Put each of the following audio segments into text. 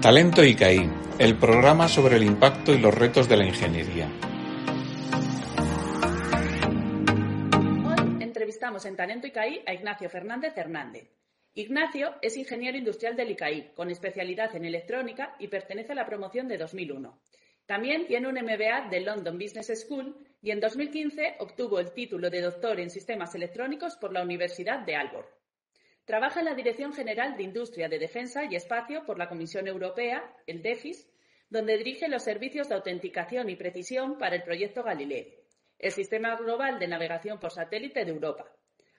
Talento ICAI, el programa sobre el impacto y los retos de la ingeniería. Hoy entrevistamos en Talento ICAI a Ignacio Fernández Hernández. Ignacio es ingeniero industrial del ICAI, con especialidad en electrónica y pertenece a la promoción de 2001. También tiene un MBA de London Business School y en 2015 obtuvo el título de doctor en sistemas electrónicos por la Universidad de Aalborg. Trabaja en la Dirección General de Industria de Defensa y Espacio por la Comisión Europea, el DEFIS, donde dirige los servicios de autenticación y precisión para el proyecto Galileo, el sistema global de navegación por satélite de Europa.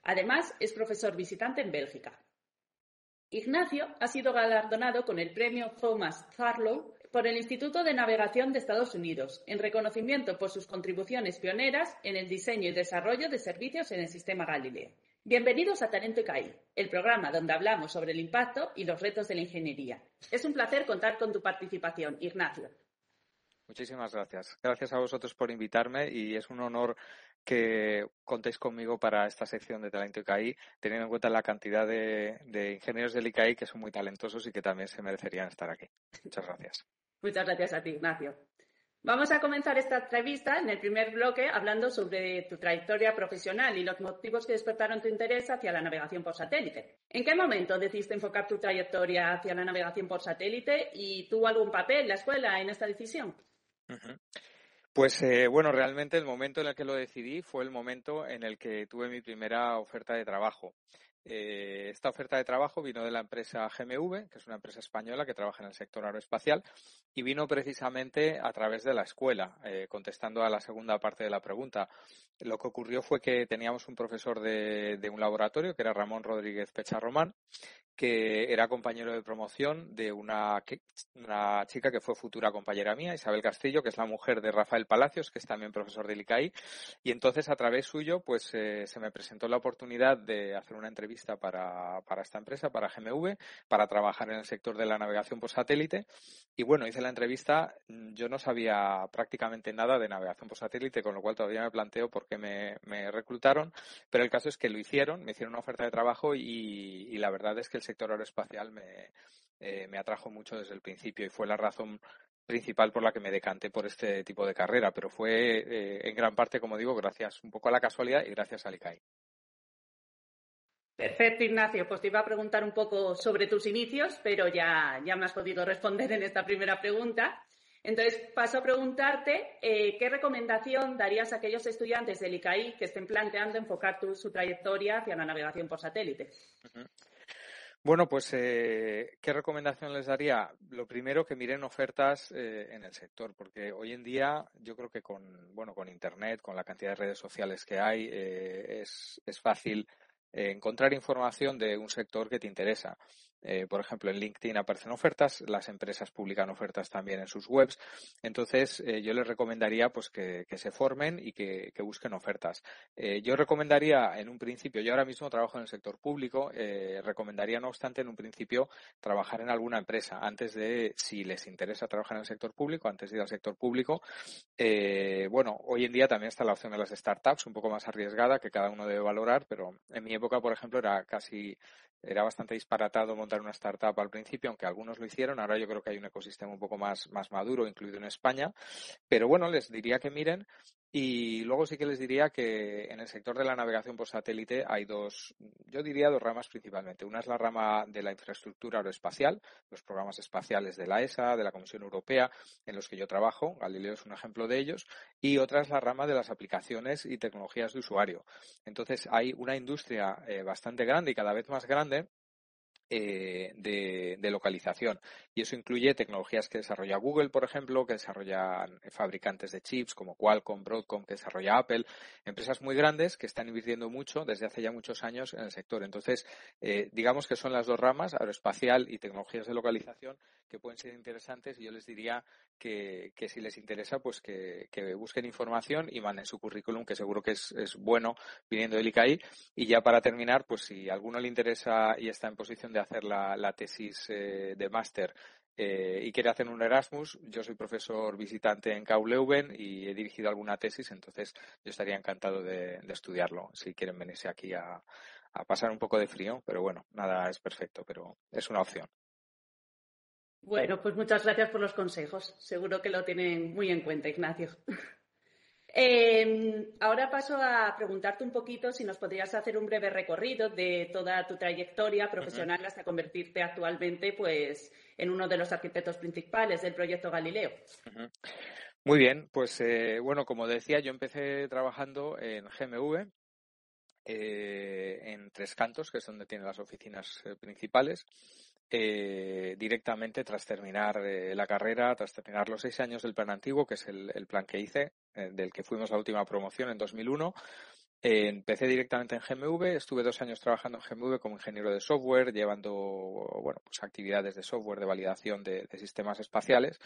Además, es profesor visitante en Bélgica. Ignacio ha sido galardonado con el premio Thomas Farlow por el Instituto de Navegación de Estados Unidos, en reconocimiento por sus contribuciones pioneras en el diseño y desarrollo de servicios en el sistema Galileo. Bienvenidos a Talento ICAI, el programa donde hablamos sobre el impacto y los retos de la ingeniería. Es un placer contar con tu participación, Ignacio. Muchísimas gracias. Gracias a vosotros por invitarme y es un honor que contéis conmigo para esta sección de Talento ICAI, teniendo en cuenta la cantidad de, de ingenieros del ICAI que son muy talentosos y que también se merecerían estar aquí. Muchas gracias. Muchas gracias a ti, Ignacio. Vamos a comenzar esta entrevista en el primer bloque hablando sobre tu trayectoria profesional y los motivos que despertaron tu interés hacia la navegación por satélite. ¿En qué momento decidiste enfocar tu trayectoria hacia la navegación por satélite y tuvo algún papel la escuela en esta decisión? Pues eh, bueno, realmente el momento en el que lo decidí fue el momento en el que tuve mi primera oferta de trabajo. Eh, esta oferta de trabajo vino de la empresa GMV, que es una empresa española que trabaja en el sector aeroespacial, y vino precisamente a través de la escuela, eh, contestando a la segunda parte de la pregunta. Lo que ocurrió fue que teníamos un profesor de, de un laboratorio, que era Ramón Rodríguez Pecharromán, que era compañero de promoción de una, una, chica que fue futura compañera mía, Isabel Castillo, que es la mujer de Rafael Palacios, que es también profesor del ICAI. Y entonces, a través suyo, pues eh, se me presentó la oportunidad de hacer una entrevista para, para esta empresa, para GMV, para trabajar en el sector de la navegación por satélite. Y bueno, hice la entrevista, yo no sabía prácticamente nada de navegación por satélite, con lo cual todavía me planteo por qué me, me reclutaron, pero el caso es que lo hicieron, me hicieron una oferta de trabajo y, y la verdad es que el sector aeroespacial me, eh, me atrajo mucho desde el principio y fue la razón principal por la que me decanté por este tipo de carrera, pero fue eh, en gran parte, como digo, gracias un poco a la casualidad y gracias al ICAI. Perfecto, Ignacio. Pues te iba a preguntar un poco sobre tus inicios, pero ya, ya me has podido responder en esta primera pregunta. Entonces, paso a preguntarte eh, qué recomendación darías a aquellos estudiantes del ICAI que estén planteando enfocar tu, su trayectoria hacia la navegación por satélite. Uh -huh. Bueno, pues, eh, ¿qué recomendación les daría? Lo primero, que miren ofertas eh, en el sector, porque hoy en día yo creo que con, bueno, con Internet, con la cantidad de redes sociales que hay, eh, es, es fácil encontrar información de un sector que te interesa. Eh, por ejemplo, en LinkedIn aparecen ofertas, las empresas publican ofertas también en sus webs. Entonces, eh, yo les recomendaría pues que, que se formen y que, que busquen ofertas. Eh, yo recomendaría en un principio, yo ahora mismo trabajo en el sector público, recomendaría no obstante en un principio trabajar en alguna empresa antes de, si les interesa trabajar en el sector público, antes de ir al sector público. bueno, hoy en día también está la opción de las startups, un poco más arriesgada que cada uno debe valorar, pero en mi época, por ejemplo, era casi era bastante disparatado montar una startup al principio, aunque algunos lo hicieron. Ahora yo creo que hay un ecosistema un poco más, más maduro, incluido en España. Pero bueno, les diría que miren. Y luego sí que les diría que en el sector de la navegación por satélite hay dos, yo diría dos ramas principalmente. Una es la rama de la infraestructura aeroespacial, los programas espaciales de la ESA, de la Comisión Europea, en los que yo trabajo. Galileo es un ejemplo de ellos. Y otra es la rama de las aplicaciones y tecnologías de usuario. Entonces hay una industria eh, bastante grande y cada vez más grande eh, de, de, localización. Y eso incluye tecnologías que desarrolla Google, por ejemplo, que desarrollan fabricantes de chips como Qualcomm, Broadcom, que desarrolla Apple, empresas muy grandes que están invirtiendo mucho desde hace ya muchos años en el sector. Entonces, eh, digamos que son las dos ramas, aeroespacial y tecnologías de localización, que pueden ser interesantes y yo les diría que, si les interesa, pues que, que, busquen información y manden su currículum, que seguro que es, bueno viniendo del ICAI. Y ya para terminar, pues si a alguno le interesa y está en posición de hacer la, la tesis eh, de máster eh, y quiere hacer un Erasmus, yo soy profesor visitante en KU Leuven y he dirigido alguna tesis, entonces yo estaría encantado de, estudiarlo si quieren venirse aquí a pasar un poco de frío, pero bueno, nada es perfecto, pero es una opción. Bueno, pues muchas gracias por los consejos. Seguro que lo tienen muy en cuenta, Ignacio. Em, ahora paso a preguntarte un poquito si nos podrías hacer un breve recorrido de toda tu trayectoria profesional hasta convertirte actualmente pues, en uno de los arquitectos principales del proyecto Galileo. Muy bien, pues eh, bueno, como decía, yo empecé trabajando en GMV, eh, en Tres Cantos, que es donde tiene las oficinas eh, principales. Eh, directamente tras terminar eh, la carrera, tras terminar los seis años del plan antiguo, que es el, plan que hice, eh, del que fuimos la última promoción en 2001. Empecé directamente en GMV, estuve dos años trabajando en GMV como ingeniero de software, llevando bueno, pues actividades de software de validación de, de sistemas espaciales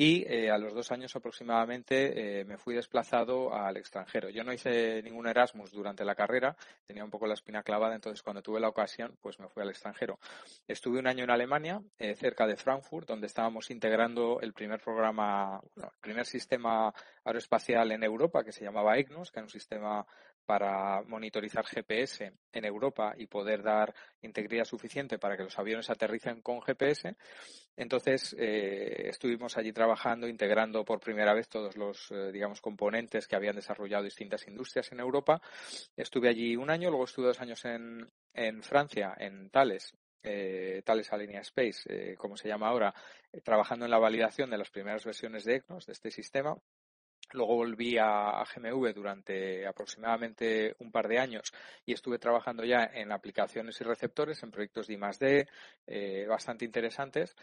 y eh, a los dos años aproximadamente eh, me fui desplazado al extranjero. Yo no hice ningún Erasmus durante la carrera, tenía un poco la espina clavada, entonces cuando tuve la ocasión, pues me fui al extranjero. Estuve un año en Alemania, eh, cerca de Frankfurt, donde estábamos integrando el primer programa, bueno, el primer sistema aeroespacial en Europa, que se llamaba EGNOS, que era un sistema para monitorizar GPS en Europa y poder dar integridad suficiente para que los aviones aterricen con GPS. Entonces, eh, estuvimos allí trabajando, integrando por primera vez todos los, eh, digamos, componentes que habían desarrollado distintas industrias en Europa. Estuve allí un año, luego estuve dos años en, en Francia, en Thales, eh, Thales Alenia Space, eh, como se llama ahora, trabajando en la validación de las primeras versiones de ECNOS, de este sistema. Luego volví a, GMV durante aproximadamente un par de años y estuve trabajando ya en aplicaciones y receptores, en proyectos de I+D eh, bastante interesantes.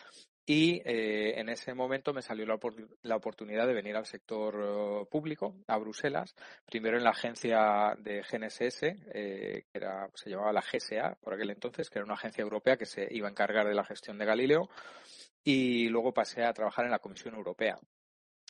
Y eh, en ese momento me salió la, oportunidad de venir al sector uh, público, a Bruselas, primero en la agencia de GNSS, eh, que era, se llamaba la GSA por aquel entonces, que era una agencia europea que se iba a encargar de la gestión de Galileo, y luego pasé a trabajar en la Comisión Europea.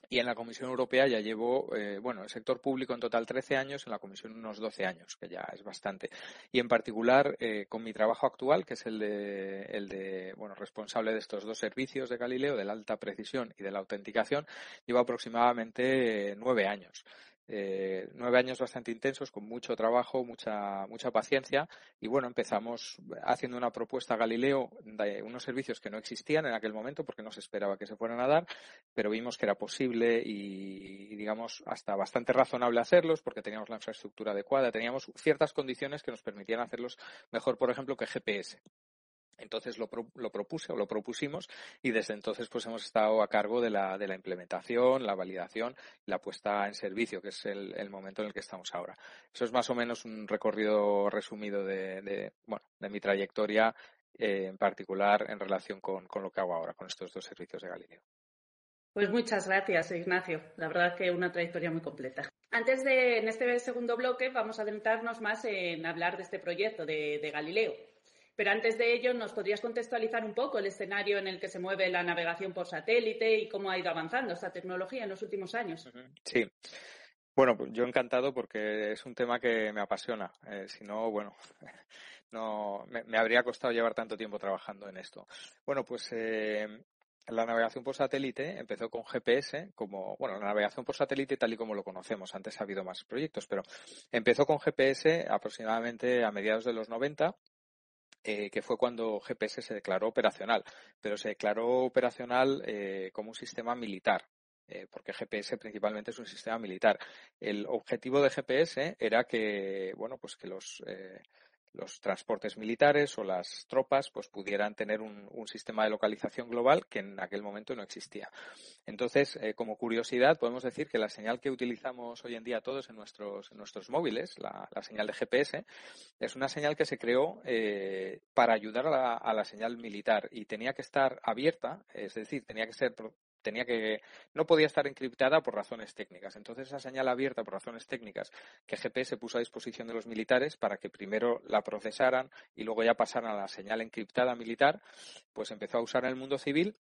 Y en la Comisión Europea ya llevo, eh, bueno, el sector público en total 13 años, en la Comisión unos 12 años, que ya es bastante. Y en particular, eh, con mi trabajo actual, que es el de, el de, bueno, responsable de estos dos servicios de Galileo, de la alta precisión y de la autenticación, llevo aproximadamente eh, nueve años eh, nueve años bastante intensos, con mucho trabajo, mucha, mucha paciencia. Y bueno, empezamos haciendo una propuesta a Galileo de unos servicios que no existían en aquel momento porque no se esperaba que se fueran a dar, pero vimos que era posible y, y digamos, hasta bastante razonable hacerlos porque teníamos la infraestructura adecuada, teníamos ciertas condiciones que nos permitían hacerlos mejor, por ejemplo, que GPS. Entonces lo, pro, lo, propuse o lo propusimos y desde entonces pues hemos estado a cargo de la, de la implementación, la validación la puesta en servicio, que es el, momento en el que estamos ahora. Eso es más o menos un recorrido resumido de, bueno, de mi trayectoria eh, en particular en relación con, lo que hago ahora, con estos dos servicios de Galileo. Pues muchas gracias, Ignacio. La verdad que una trayectoria muy completa. Antes de, en este segundo bloque, vamos a adentrarnos más en hablar de este proyecto de Galileo. Pero antes de ello, ¿nos podrías contextualizar un poco el escenario en el que se mueve la navegación por satélite y cómo ha ido avanzando esta tecnología en los últimos años? Sí. Bueno, pues yo encantado porque es un tema que me apasiona. Eh, si no, bueno, no me, me, habría costado llevar tanto tiempo trabajando en esto. Bueno, pues eh, la navegación por satélite empezó con GPS, como, bueno, la navegación por satélite tal y como lo conocemos. Antes ha habido más proyectos, pero empezó con GPS aproximadamente a mediados de los 90 eh, que fue cuando GPS se declaró operacional, pero se declaró operacional eh, como un sistema militar. Eh, porque GPS principalmente es un sistema militar. El objetivo de GPS era que, bueno, pues que los, eh, los transportes militares o las tropas pues pudieran tener un, sistema de localización global que en aquel momento no existía. Entonces, eh, como curiosidad, podemos decir que la señal que utilizamos hoy en día todos en nuestros, en nuestros móviles, la, señal de GPS, es una señal que se creó eh, para ayudar a la, señal militar y tenía que estar abierta, es decir, tenía que ser tenía que no podía estar encriptada por razones técnicas. Entonces esa señal abierta por razones técnicas que GPS puso a disposición de los militares para que primero la procesaran y luego ya pasaran a la señal encriptada militar, pues empezó a usar en el mundo civil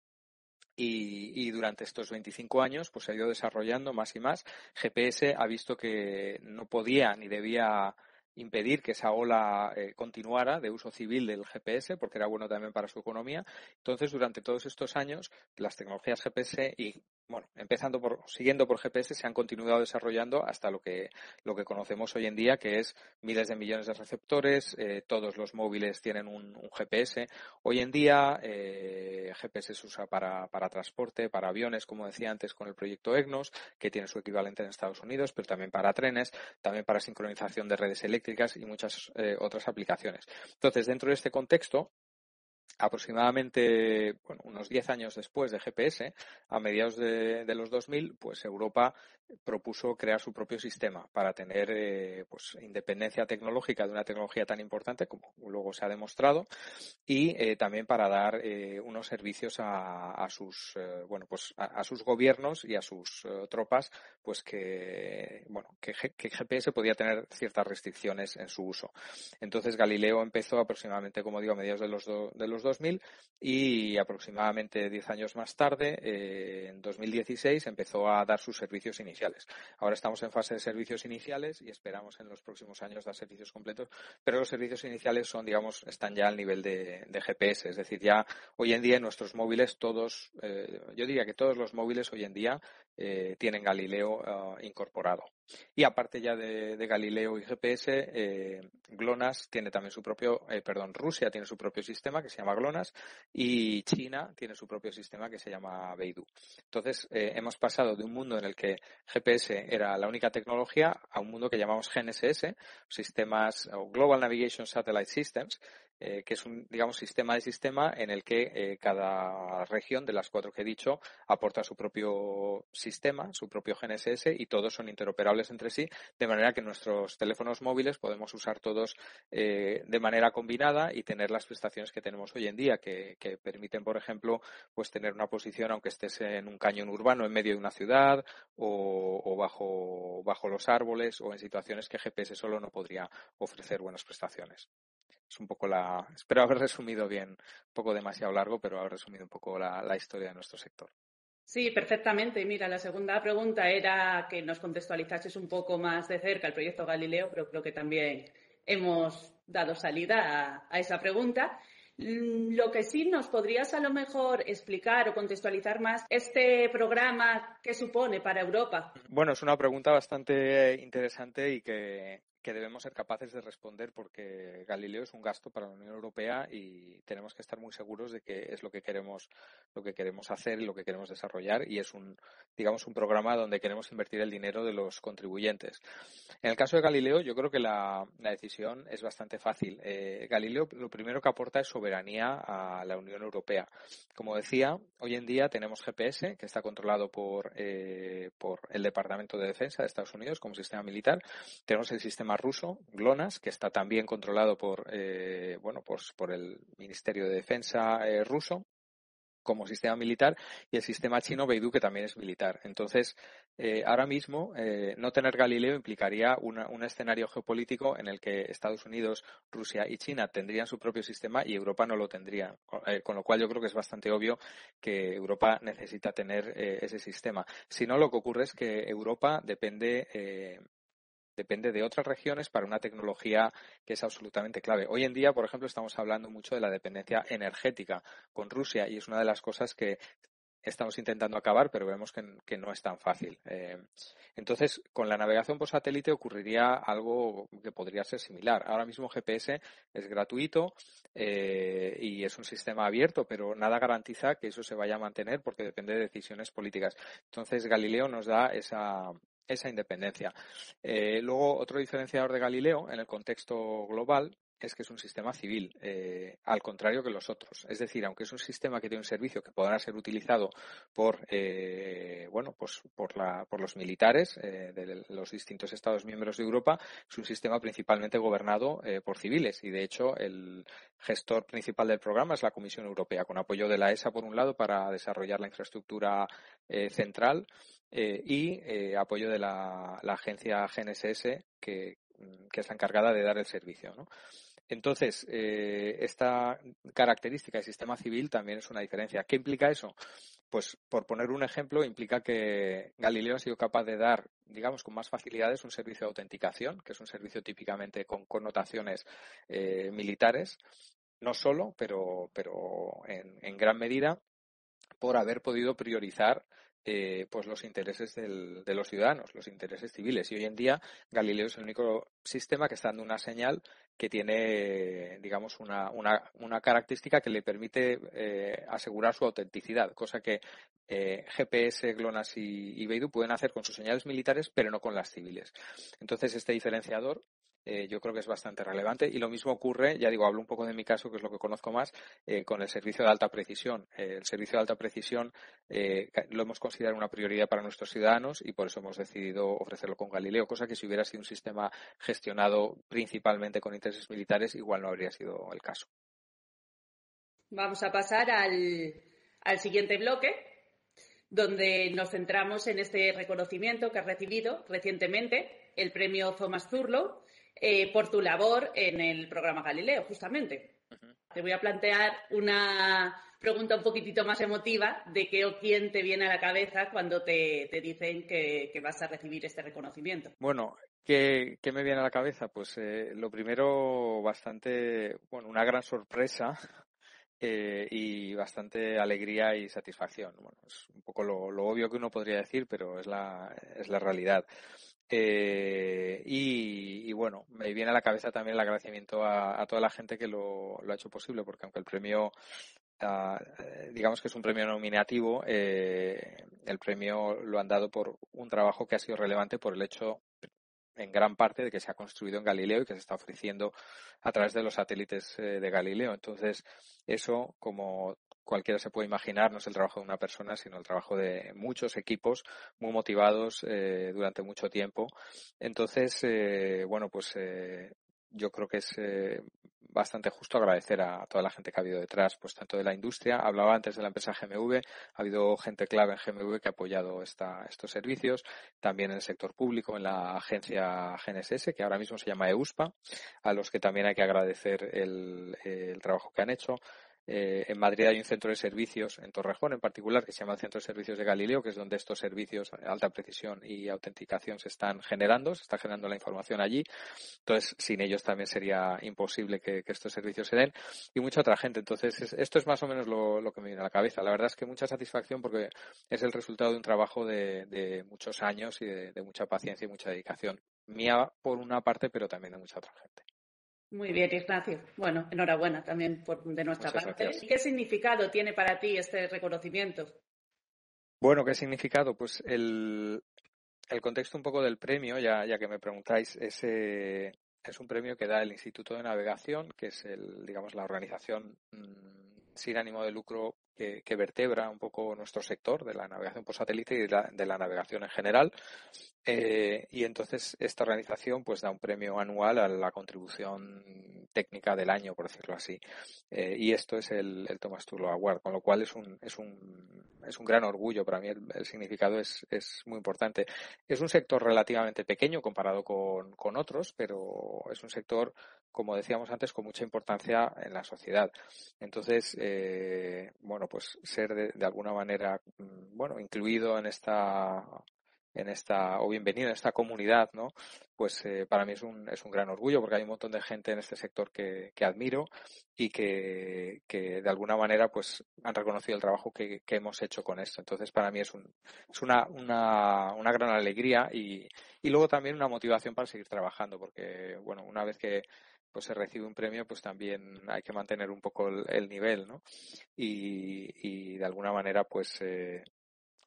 y, y, durante estos 25 años pues se ha ido desarrollando más y más. GPS ha visto que no podía ni debía impedir que esa ola eh, continuara de uso civil del GPS, porque era bueno también para su economía. Entonces, durante todos estos años, las tecnologías GPS y bueno, empezando por, siguiendo por GPS, se han continuado desarrollando hasta lo que, lo que conocemos hoy en día, que es miles de millones de receptores, eh, todos los móviles tienen un, GPS. Hoy en día, eh, GPS se usa para, para transporte, para aviones, como decía antes con el proyecto EGNOS, que tiene su equivalente en Estados Unidos, pero también para trenes, también para sincronización de redes eléctricas y muchas eh, otras aplicaciones. Entonces, dentro de este contexto, aproximadamente bueno, unos 10 años después de GPS, a mediados de, de, los 2000, pues Europa propuso crear su propio sistema para tener eh, pues, independencia tecnológica de una tecnología tan importante como luego se ha demostrado y eh, también para dar eh, unos servicios a, sus bueno pues a, sus gobiernos y a sus tropas pues que bueno que, GPS podía tener ciertas restricciones en su uso. Entonces Galileo empezó aproximadamente como digo a mediados de los do, de los 2000 y aproximadamente 10 años más tarde en 2016 empezó a dar sus servicios iniciales Ahora estamos en fase de servicios iniciales y esperamos en los próximos años dar servicios completos, pero los servicios iniciales son, digamos, están ya al nivel de, GPS, es decir, ya hoy en día en nuestros móviles todos, eh, yo diría que todos los móviles hoy en día eh, tienen Galileo uh, incorporado. Y aparte ya de, Galileo y GPS, eh, GLONASS tiene también su propio, eh, perdón, Rusia tiene su propio sistema que se llama GLONASS y China tiene su propio sistema que se llama Beidou. Entonces, eh, hemos pasado de un mundo en el que GPS era la única tecnología a un mundo que llamamos GNSS, sistemas o Global Navigation Satellite Systems, eh, que es un, digamos, sistema de sistema en el que eh, cada región de las cuatro que he dicho aporta su propio sistema, su propio GNSS y todos son interoperables entre sí, de manera que nuestros teléfonos móviles podemos usar todos eh, de manera combinada y tener las prestaciones que tenemos hoy en día, que, que, permiten, por ejemplo, pues tener una posición aunque estés en un cañón urbano en medio de una ciudad o, o bajo, bajo los árboles o en situaciones que GPS solo no podría ofrecer buenas prestaciones es un poco la. Espero haber resumido bien, un poco demasiado largo, pero haber resumido un poco la, la historia de nuestro sector. Sí, perfectamente. Mira, la segunda pregunta era que nos contextualizases un poco más de cerca el proyecto Galileo, pero creo que también hemos dado salida a, a esa pregunta. Mm, lo que sí nos podrías a lo mejor explicar o contextualizar más este programa que supone para Europa. Bueno, es una pregunta bastante interesante y que, que debemos ser capaces de responder porque Galileo es un gasto para la Unión Europea y tenemos que estar muy seguros de que es lo que queremos lo que queremos hacer y lo que queremos desarrollar y es un digamos un programa donde queremos invertir el dinero de los contribuyentes. En el caso de Galileo yo creo que la, decisión es bastante fácil. Eh, Galileo lo primero que aporta es soberanía a la Unión Europea. Como decía, hoy en día tenemos GPS que está controlado por eh, por el Departamento de Defensa de Estados Unidos como sistema militar. Tenemos el sistema ruso, GLONASS, que está también controlado por, eh, bueno, pues por el Ministerio de Defensa eh, ruso como sistema militar y el sistema chino Beidou que también es militar. Entonces, eh, ahora mismo no tener Galileo implicaría una, un escenario geopolítico en el que Estados Unidos, Rusia y China tendrían su propio sistema y Europa no lo tendría. Eh, con lo cual yo creo que es bastante obvio que Europa necesita tener ese sistema. Si no, lo que ocurre es que Europa depende depende de otras regiones para una tecnología que es absolutamente clave. Hoy en día, por ejemplo, estamos hablando mucho de la dependencia energética con Rusia y es una de las cosas que estamos intentando acabar, pero vemos que, no es tan fácil. Eh, entonces, con la navegación por satélite ocurriría algo que podría ser similar. Ahora mismo GPS es gratuito eh, y es un sistema abierto, pero nada garantiza que eso se vaya a mantener porque depende de decisiones políticas. Entonces, Galileo nos da esa, esa independencia. Eh, luego, otro diferenciador de Galileo en el contexto global es que es un sistema civil, eh, al contrario que los otros. Es decir, aunque es un sistema que tiene un servicio que podrá ser utilizado por, eh, bueno, pues por, la, por los militares de los distintos Estados miembros de Europa, es un sistema principalmente gobernado por civiles y, de hecho, el gestor principal del programa es la Comisión Europea, con apoyo de la ESA, por un lado, para desarrollar la infraestructura central eh, y eh, apoyo de la, agencia GNSS que, que, es la encargada de dar el servicio. ¿no? Entonces, eh, esta característica del sistema civil también es una diferencia. ¿Qué implica eso? Pues, por poner un ejemplo, implica que Galileo ha sido capaz de dar, digamos, con más facilidades un servicio de autenticación, que es un servicio típicamente con connotaciones militares, no solo, pero, pero en gran medida por haber podido priorizar eh, pues los intereses del, de los ciudadanos, los intereses civiles. Y hoy en día Galileo es el único sistema que está dando una señal que tiene, digamos, una, una, una característica que le permite eh, asegurar su autenticidad, cosa que eh, GPS, GLONASS y, y Beidou pueden hacer con sus señales militares, pero no con las civiles. Entonces, este diferenciador eh, yo creo que es bastante relevante. Y lo mismo ocurre, ya digo, hablo un poco de mi caso, que es lo que conozco más, eh, con el servicio de alta precisión. Eh, el servicio de alta precisión lo hemos considerado una prioridad para nuestros ciudadanos y por eso hemos decidido ofrecerlo con Galileo, cosa que si hubiera sido un sistema gestionado principalmente con intereses militares, igual no habría sido el caso. Vamos a pasar al, al siguiente bloque, donde nos centramos en este reconocimiento que has recibido recientemente, el premio Thomas Zurlow, eh, por tu labor en el programa Galileo, justamente. Te voy a plantear una pregunta un poquitito más emotiva de qué o quién te viene a la cabeza cuando te, dicen que, vas a recibir este reconocimiento. Bueno, ¿qué, me viene a la cabeza? Pues eh, lo primero, bastante, bueno, una gran sorpresa eh, y bastante alegría y satisfacción. Bueno, es un poco lo, lo, obvio que uno podría decir, pero es la, es la realidad. Eh, y, bueno, me viene a la cabeza también el agradecimiento a, toda la gente que lo, ha hecho posible, porque aunque el premio, ah, eh, digamos que es un premio nominativo, eh, el premio lo han dado por un trabajo que ha sido relevante por el hecho en gran parte de que se ha construido en Galileo y que se está ofreciendo a través de los satélites de Galileo. Entonces, eso, como cualquiera se puede imaginar, no es el trabajo de una persona, sino el trabajo de muchos equipos muy motivados eh, durante mucho tiempo. Entonces, eh, bueno, pues eh, yo creo que es bastante justo agradecer a toda la gente que ha habido detrás, pues tanto de la industria, hablaba antes de la empresa GMV, ha habido gente clave en GMV que ha apoyado esta, estos servicios, también en el sector público, en la agencia GNSS, que ahora mismo se llama EUSPA, a los que también hay que agradecer el, el trabajo que han hecho. Eh, en Madrid hay un centro de servicios, en Torrejón en particular, que se llama el Centro de Servicios de Galileo, que es donde estos servicios de alta precisión y autenticación se están generando, se está generando la información allí. Entonces, sin ellos también sería imposible que, estos servicios se den. Y mucha otra gente. Entonces, esto es más o menos lo, que me viene a la cabeza. La verdad es que mucha satisfacción porque es el resultado de un trabajo de, muchos años y de mucha paciencia y mucha dedicación. Mía por una parte, pero también de mucha otra gente. Muy bien, Ignacio. Bueno, enhorabuena también por, de nuestra parte. ¿Qué significado tiene para ti este reconocimiento? Bueno, ¿qué significado? Pues el, el contexto un poco del premio, ya, ya que me preguntáis, es, es un premio que da el Instituto de Navegación, que es el, digamos, la organización mm, sin ánimo de lucro que, vertebra un poco nuestro sector de la navegación por satélite y de la, de la navegación en general. Eh, y entonces esta organización pues da un premio anual a la contribución técnica del año, por decirlo así. Eh, y esto es el, el Thomas Turlo Award, con lo cual es un, es un, es un gran orgullo. Para mí el, significado es, es, muy importante. Es un sector relativamente pequeño comparado con, con otros, pero es un sector, como decíamos antes, con mucha importancia en la sociedad. Entonces, eh, bueno, pues ser de, de alguna manera, mm, bueno, incluido en esta en esta, o bienvenido en esta comunidad, ¿no? Pues eh, para mí es un, es un gran orgullo porque hay un montón de gente en este sector que, que admiro y que, que, de alguna manera pues han reconocido el trabajo que, que, hemos hecho con esto. Entonces para mí es, un, es una, una, una gran alegría y, y luego también una motivación para seguir trabajando porque, bueno, una vez que pues se recibe un premio, pues también hay que mantener un poco el, nivel, ¿no? Y, y, de alguna manera, pues, eh,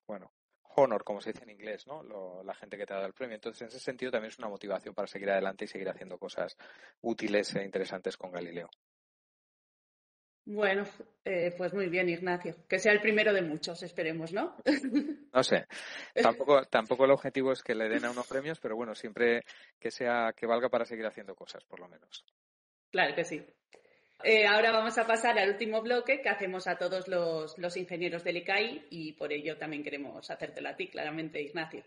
bueno, honor, como se dice en inglés, ¿no? la gente que te ha dado el premio. Entonces, en ese sentido, también es una motivación para seguir adelante y seguir haciendo cosas útiles e interesantes con Galileo. Bueno, eh, pues muy bien, Ignacio. Que sea el primero de muchos, esperemos, ¿no? No sé. Tampoco, tampoco el objetivo es que le den a unos premios, pero bueno, siempre que sea, que valga para seguir haciendo cosas, por lo menos. Claro que sí. Eh, ahora vamos a pasar al último bloque que hacemos a todos los, ingenieros del ICAI y por ello también queremos hacértelo a ti, claramente, Ignacio.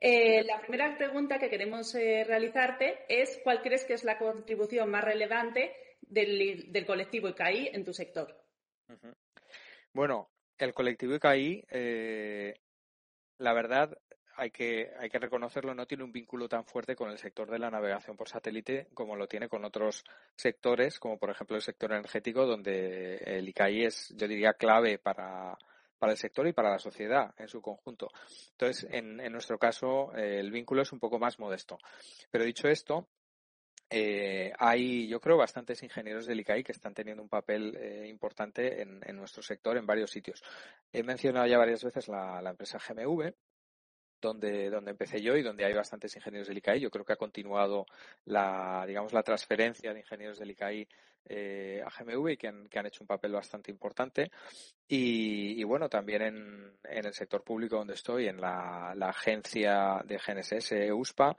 Eh, la primera pregunta que queremos realizarte es ¿cuál crees que es la contribución más relevante del, colectivo ICAI en tu sector? Bueno, el colectivo ICAI, la verdad, hay que, hay que reconocerlo, no tiene un vínculo tan fuerte con el sector de la navegación por satélite como lo tiene con otros sectores, como por ejemplo el sector energético, donde el ICAI es, yo diría, clave para, para el sector y para la sociedad en su conjunto. Entonces, en, nuestro caso, eh, el vínculo es un poco más modesto. Pero dicho esto, eh, hay, yo creo, bastantes ingenieros del ICAI que están teniendo un papel eh, importante en, nuestro sector en varios sitios. He mencionado ya varias veces la, empresa GMV, donde, donde empecé yo y donde hay bastantes ingenieros del ICAI. Yo creo que ha continuado la, digamos, la transferencia de ingenieros del ICAI eh, a GMV y que han, hecho un papel bastante importante. Y, bueno, también en, el sector público donde estoy, en la, la agencia de GNSS, USPA,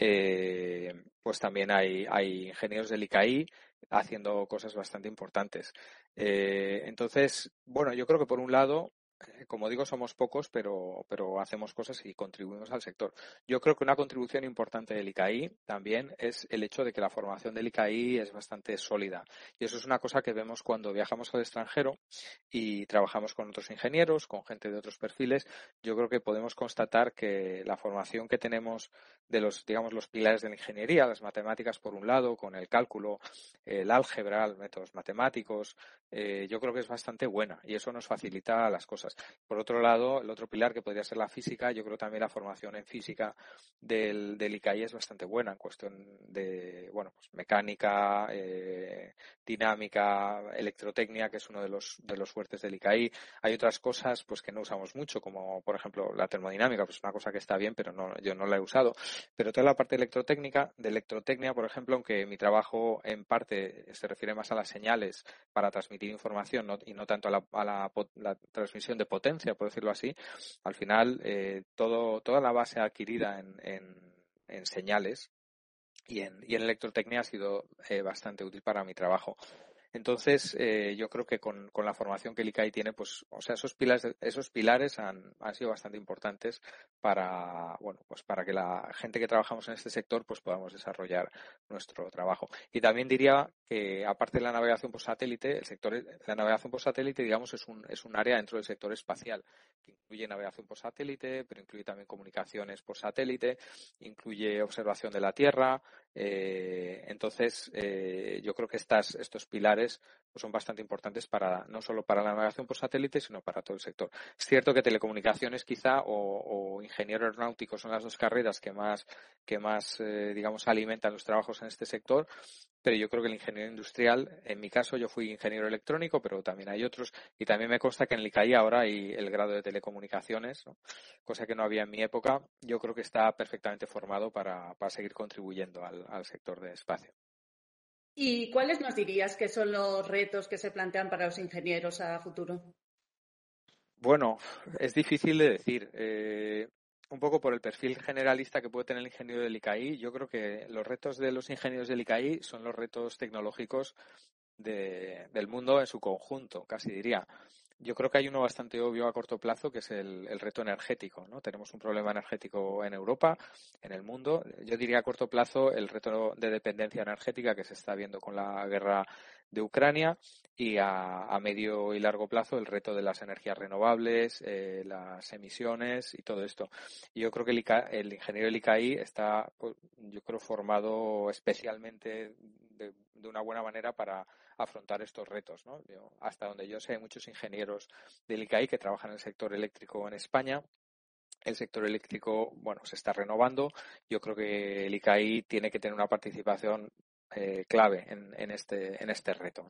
eh, pues también hay, hay ingenieros del ICAI haciendo cosas bastante importantes. Eh, entonces, bueno, yo creo que por un lado como digo, somos pocos, pero, pero hacemos cosas y contribuimos al sector. Yo creo que una contribución importante del ICAI también es el hecho de que la formación del ICAI es bastante sólida. Y eso es una cosa que vemos cuando viajamos al extranjero y trabajamos con otros ingenieros, con gente de otros perfiles. Yo creo que podemos constatar que la formación que tenemos de los, digamos, los pilares de la ingeniería, las matemáticas por un lado, con el cálculo, el álgebra, los métodos matemáticos, eh, yo creo que es bastante buena y eso nos facilita las cosas. Por otro lado, el otro pilar que podría ser la física, yo creo también la formación en física del, del ICAI es bastante buena en cuestión de, bueno, pues mecánica, eh, dinámica, electrotecnia, que es uno de los, de los fuertes del ICAI. Hay otras cosas, pues que no usamos mucho, como por ejemplo la termodinámica, pues una cosa que está bien, pero no, yo no la he usado. Pero toda la parte electrotécnica, de electrotecnia, por ejemplo, aunque mi trabajo en parte se refiere más a las señales para transmitir información y no tanto a la, a la transmisión de potencia, por decirlo así, al final eh, todo, toda la base adquirida en, en, señales y en, y en electrotecnia ha sido eh, bastante útil para mi trabajo. Entonces, eh, yo creo que con, con, la formación que el ICAI tiene, pues, o sea, esos pilares, esos pilares han, han, sido bastante importantes para, bueno, pues para que la gente que trabajamos en este sector, pues podamos desarrollar nuestro trabajo. Y también diría que, aparte de la navegación por satélite, el sector, la navegación por satélite, digamos, es un, es un área dentro del sector espacial, que incluye navegación por satélite, pero incluye también comunicaciones por satélite, incluye observación de la Tierra, eh, entonces, eh, yo creo que estas, estos pilares pues, son bastante importantes para no solo para la navegación por satélite, sino para todo el sector. Es cierto que telecomunicaciones quizá o, o ingeniero aeronáutico son las dos carreras que más, que más eh, digamos, alimentan los trabajos en este sector, pero yo creo que el ingeniero industrial, en mi caso yo fui ingeniero electrónico, pero también hay otros, y también me consta que en el ICAI ahora hay el grado de telecomunicaciones, cosa que no había en mi época, yo creo que está perfectamente formado para, para seguir contribuyendo al, al sector de espacio. ¿Y cuáles nos dirías que son los retos que se plantean para los ingenieros a futuro? Bueno, es difícil de decir. Eh, un poco por el perfil generalista que puede tener el ingeniero del ICAI, yo creo que los retos de los ingenieros del ICAI son los retos tecnológicos del mundo en su conjunto, casi diría. Yo creo que hay uno bastante obvio a corto plazo, que es el, reto energético. ¿no? Tenemos un problema energético en Europa, en el mundo. Yo diría a corto plazo el reto de dependencia energética que se está viendo con la guerra de Ucrania y a, medio y largo plazo el reto de las energías renovables, eh, las emisiones y todo esto. Y yo creo que el, ingeniero del ICAI está, pues, yo creo, formado especialmente de, una buena manera para afrontar estos retos. ¿no? hasta donde yo sé, hay muchos ingenieros del ICAI que trabajan en el sector eléctrico en España el sector eléctrico, bueno, se está renovando. Yo creo que el ICAI tiene que tener una participación eh, clave en, este, en este reto.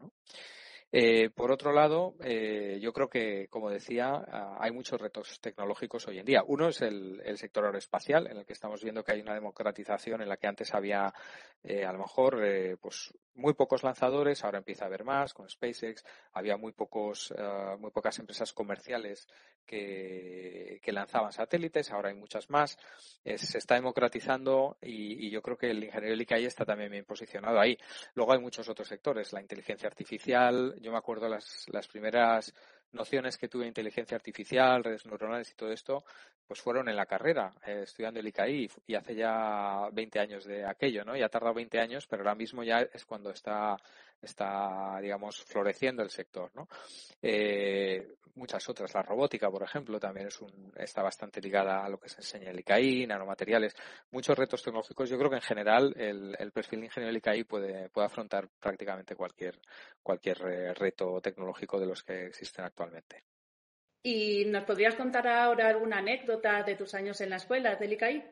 Eh, por otro lado, eh, yo creo que, como decía, ah, hay muchos retos tecnológicos hoy en día. Uno es el, sector aeroespacial, en el que estamos viendo que hay una democratización en la que antes había, a lo mejor, pues muy pocos lanzadores, ahora empieza a haber más con SpaceX. Había muy pocos, muy pocas empresas comerciales que, lanzaban satélites, ahora hay muchas más. se está democratizando y, yo creo que el ingeniero ICAI está también bien posicionado ahí. Luego hay muchos otros sectores, la inteligencia artificial, yo me acuerdo las, las primeras nociones que tuve de inteligencia artificial, redes neuronales y todo esto, pues fueron en la carrera, eh, estudiando el ICAI y hace ya 20 años de aquello, ¿no? Ya ha tardado 20 años, pero ahora mismo ya es cuando está, está digamos, floreciendo el sector, ¿no? Eh, muchas otras, la robótica, por ejemplo, también es un, está bastante ligada a lo que se enseña el ICAI, nanomateriales, muchos retos tecnológicos. Yo creo que en general el, el perfil de ingeniero del ICAI puede, puede afrontar prácticamente cualquier, cualquier eh, reto tecnológico de los que existen actualmente. ¿Y nos podrías contar ahora alguna anécdota de tus años en la escuela del ICAI?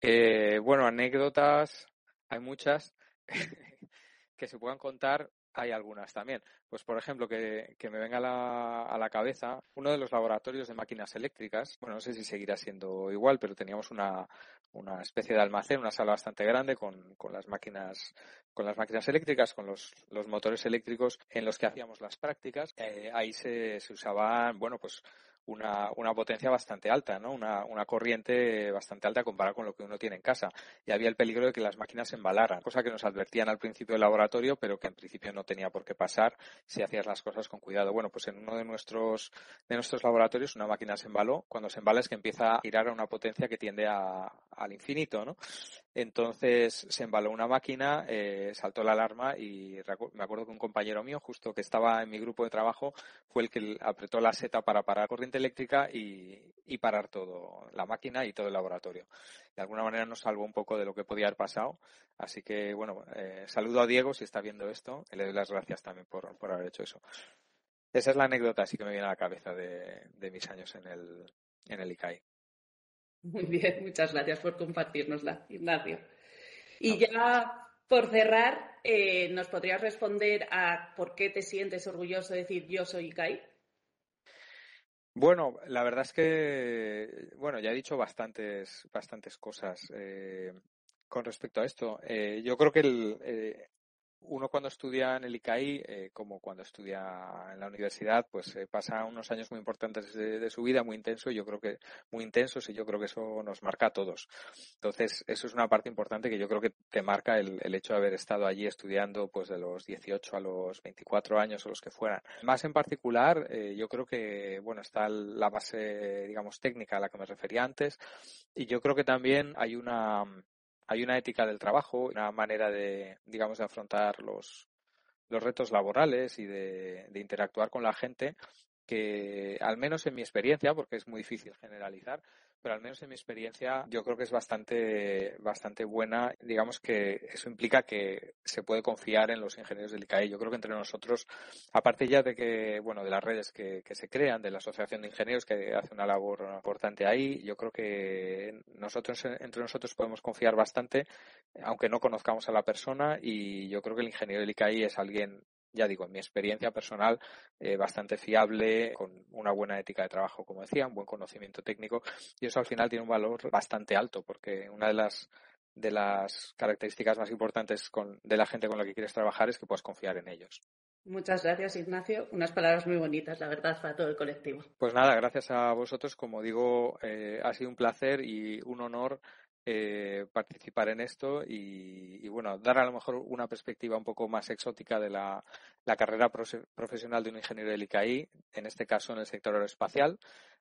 Eh, bueno, anécdotas, hay muchas que se puedan contar hay algunas también. Pues, por ejemplo, que, me venga a la, a la, cabeza uno de los laboratorios de máquinas eléctricas. Bueno, no sé si seguirá siendo igual, pero teníamos una, una especie de almacén, una sala bastante grande con, con las máquinas con las máquinas eléctricas, con los, los motores eléctricos en los que hacíamos las prácticas. Eh, ahí se, se usaban, bueno, pues una, una potencia bastante alta, ¿no? Una, una corriente bastante alta comparada con lo que uno tiene en casa. Y había el peligro de que las máquinas se embalaran, cosa que nos advertían al principio del laboratorio, pero que en principio no tenía por qué pasar si hacías las cosas con cuidado. Bueno, pues en uno de nuestros, de nuestros laboratorios una máquina se embaló. Cuando se embala es que empieza a girar a una potencia que tiende a, al infinito, ¿no? Entonces se embaló una máquina, eh, saltó la alarma y me acuerdo que un compañero mío, justo que estaba en mi grupo de trabajo, fue el que apretó la seta para parar corriente eléctrica y, parar todo, la máquina y todo el laboratorio. De alguna manera nos salvó un poco de lo que podía haber pasado. Así que, bueno, eh, saludo a Diego si está viendo esto le doy las gracias también por, por haber hecho eso. Esa es la anécdota así que me viene a la cabeza de, de mis años en el, en el ICAI. Muy bien, muchas gracias por compartirnosla, Ignacio. Y ya por cerrar, eh, ¿nos podrías responder a por qué te sientes orgulloso de decir yo soy ICAI? Bueno, la verdad es que, bueno, ya he dicho bastantes, bastantes cosas eh, con respecto a esto. Eh, yo creo que el, uno cuando estudia en el ICAI, eh, como cuando estudia en la universidad, pues eh, pasa unos años muy importantes de, su vida, muy intensos, yo creo que muy intensos y yo creo que eso nos marca a todos. Entonces, eso es una parte importante que yo creo que te marca el, hecho de haber estado allí estudiando pues de los 18 a los 24 años o los que fueran. Más en particular, eh, yo creo que, bueno, está la base, digamos, técnica a la que me refería antes y yo creo que también hay una hay una ética del trabajo, una manera de, digamos, de afrontar los, los retos laborales y de, de interactuar con la gente que, al menos en mi experiencia, porque es muy difícil generalizar, pero al menos en mi experiencia yo creo que es bastante, bastante buena. Digamos que eso implica que se puede confiar en los ingenieros del ICAE. Yo creo que entre nosotros, aparte ya de que, bueno, de las redes que, que se crean, de la Asociación de Ingenieros que hace una labor importante ahí, yo creo que nosotros, entre nosotros podemos confiar bastante, aunque no conozcamos a la persona y yo creo que el ingeniero del ICAI es alguien ya digo, en mi experiencia personal, eh, bastante fiable, con una buena ética de trabajo, como decía, un buen conocimiento técnico, y eso al final tiene un valor bastante alto, porque una de las de las características más importantes de la gente con la que quieres trabajar es que puedas confiar en ellos. Muchas gracias, Ignacio. Unas palabras muy bonitas, la verdad, para todo el colectivo. Pues nada, gracias a vosotros. Como digo, eh, ha sido un placer y un honor eh, participar en esto y, bueno, dar a lo mejor una perspectiva un poco más exótica de la, carrera profesional de un ingeniero del ICAI, en este caso en el sector aeroespacial.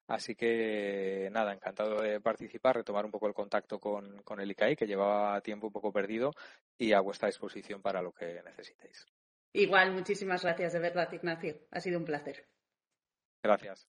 Así que nada, encantado de participar, retomar un poco el contacto con, con el ICAI, que llevaba tiempo un poco perdido, y a vuestra disposición para lo que necesitéis. Igual, muchísimas gracias de verdad, Ignacio. Ha sido un placer. Gracias.